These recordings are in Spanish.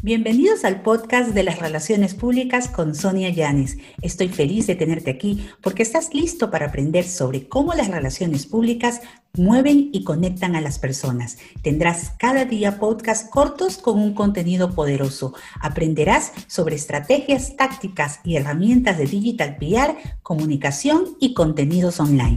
Bienvenidos al podcast de las relaciones públicas con Sonia Llanes. Estoy feliz de tenerte aquí porque estás listo para aprender sobre cómo las relaciones públicas mueven y conectan a las personas. Tendrás cada día podcasts cortos con un contenido poderoso. Aprenderás sobre estrategias, tácticas y herramientas de digital PR, comunicación y contenidos online.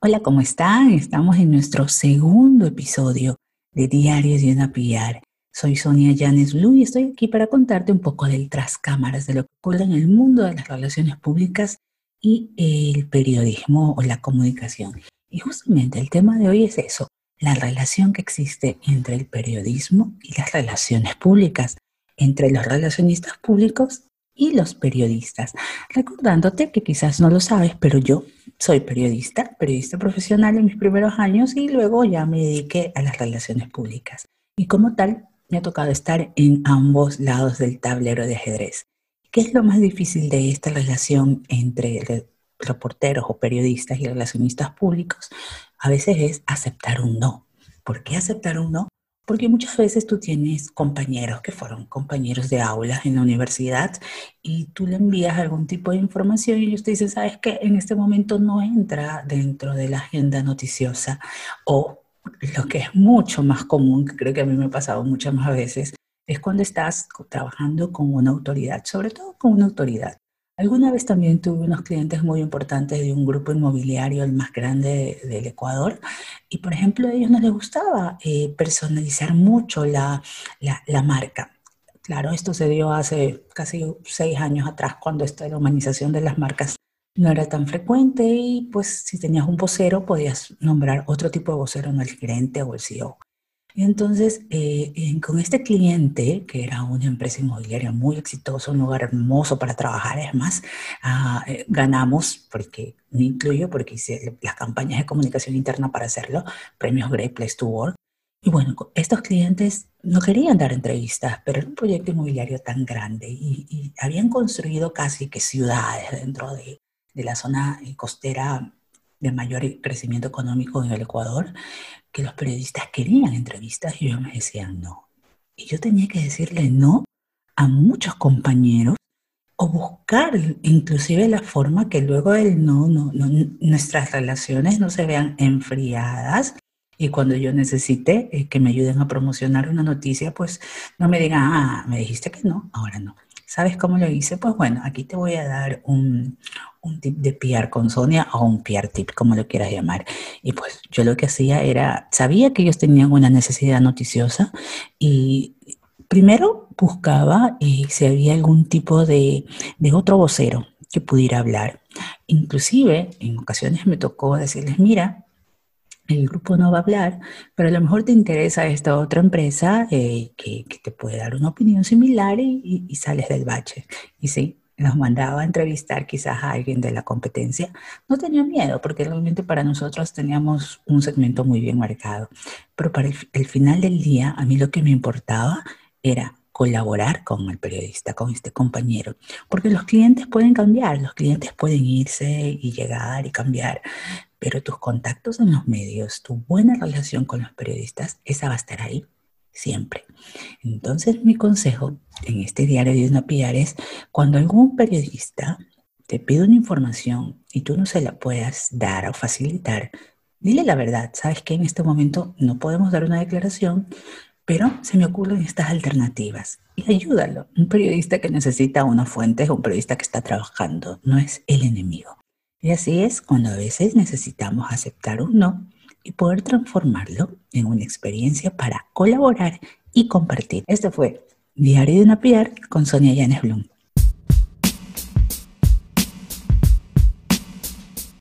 Hola, ¿cómo están? Estamos en nuestro segundo episodio de Diarios de una PR. Soy Sonia Llanes Blue y estoy aquí para contarte un poco del tras cámaras, de lo que ocurre en el mundo de las relaciones públicas y el periodismo o la comunicación. Y justamente el tema de hoy es eso, la relación que existe entre el periodismo y las relaciones públicas, entre los relacionistas públicos y los periodistas. Recordándote que quizás no lo sabes, pero yo soy periodista, periodista profesional en mis primeros años y luego ya me dediqué a las relaciones públicas. Y como tal, me ha tocado estar en ambos lados del tablero de ajedrez. ¿Qué es lo más difícil de esta relación entre reporteros o periodistas y relacionistas públicos? A veces es aceptar un no. ¿Por qué aceptar un no? Porque muchas veces tú tienes compañeros que fueron compañeros de aulas en la universidad y tú le envías algún tipo de información y ellos te dicen, sabes que en este momento no entra dentro de la agenda noticiosa o lo que es mucho más común, que creo que a mí me ha pasado muchas más veces, es cuando estás trabajando con una autoridad, sobre todo con una autoridad. Alguna vez también tuve unos clientes muy importantes de un grupo inmobiliario, el más grande del Ecuador, y por ejemplo a ellos no les gustaba eh, personalizar mucho la, la, marca. Claro, esto se dio hace casi seis años atrás, cuando esta humanización de las marcas no era tan frecuente y pues si tenías un vocero podías nombrar otro tipo de vocero, no el gerente o el CEO. Entonces, eh, con este cliente, que era una empresa inmobiliaria muy exitosa, un lugar hermoso para trabajar, es más, ah, eh, ganamos, porque me incluyo, porque hice las campañas de comunicación interna para hacerlo, premios Great Place to Work. Y bueno, estos clientes no querían dar entrevistas, pero era un proyecto inmobiliario tan grande y, habían construido casi que ciudades dentro de, de la zona eh, costera de mayor crecimiento económico en el Ecuador, que los periodistas querían entrevistas y yo me decían no. Y yo tenía que decirle no a muchos compañeros o buscar inclusive la forma que luego el no, no, no, nuestras relaciones no se vean enfriadas y cuando yo necesite eh, que me ayuden a promocionar una noticia, pues no me digan, ah, me dijiste que no, ahora no. ¿Sabes cómo lo hice? Pues bueno, aquí te voy a dar un, de PR con Sonia o un PR tip, como lo quieras llamar. Y pues yo lo que hacía era, sabía que ellos tenían una necesidad noticiosa y primero buscaba si había algún tipo de, de otro vocero que pudiera hablar. Inclusive en ocasiones me tocó decirles, mira, el grupo no va a hablar, pero a lo mejor te interesa esta otra empresa eh, que, te puede dar una opinión similar y, sales del bache. Y sí, nos mandaba a entrevistar quizás a alguien de la competencia. No tenía miedo porque realmente para nosotros teníamos un segmento muy bien marcado. Pero para el final del día, a mí lo que me importaba era colaborar con el periodista, con este compañero, porque los clientes pueden cambiar, los clientes pueden irse y llegar y cambiar, pero tus contactos en los medios, tu buena relación con los periodistas, esa va a estar ahí siempre. Entonces mi consejo en este diario de una PR es cuando algún periodista te pide una información y tú no se la puedas dar o facilitar, dile la verdad, sabes que en este momento no podemos dar una declaración, pero se me ocurren estas alternativas y ayúdalo. Un periodista que necesita una fuente es un periodista que está trabajando, no es el enemigo. Y así es cuando a veces necesitamos aceptar un no y poder transformarlo en una experiencia para colaborar y compartir. Este fue Diario de una PR con Sonia Yanes Blum.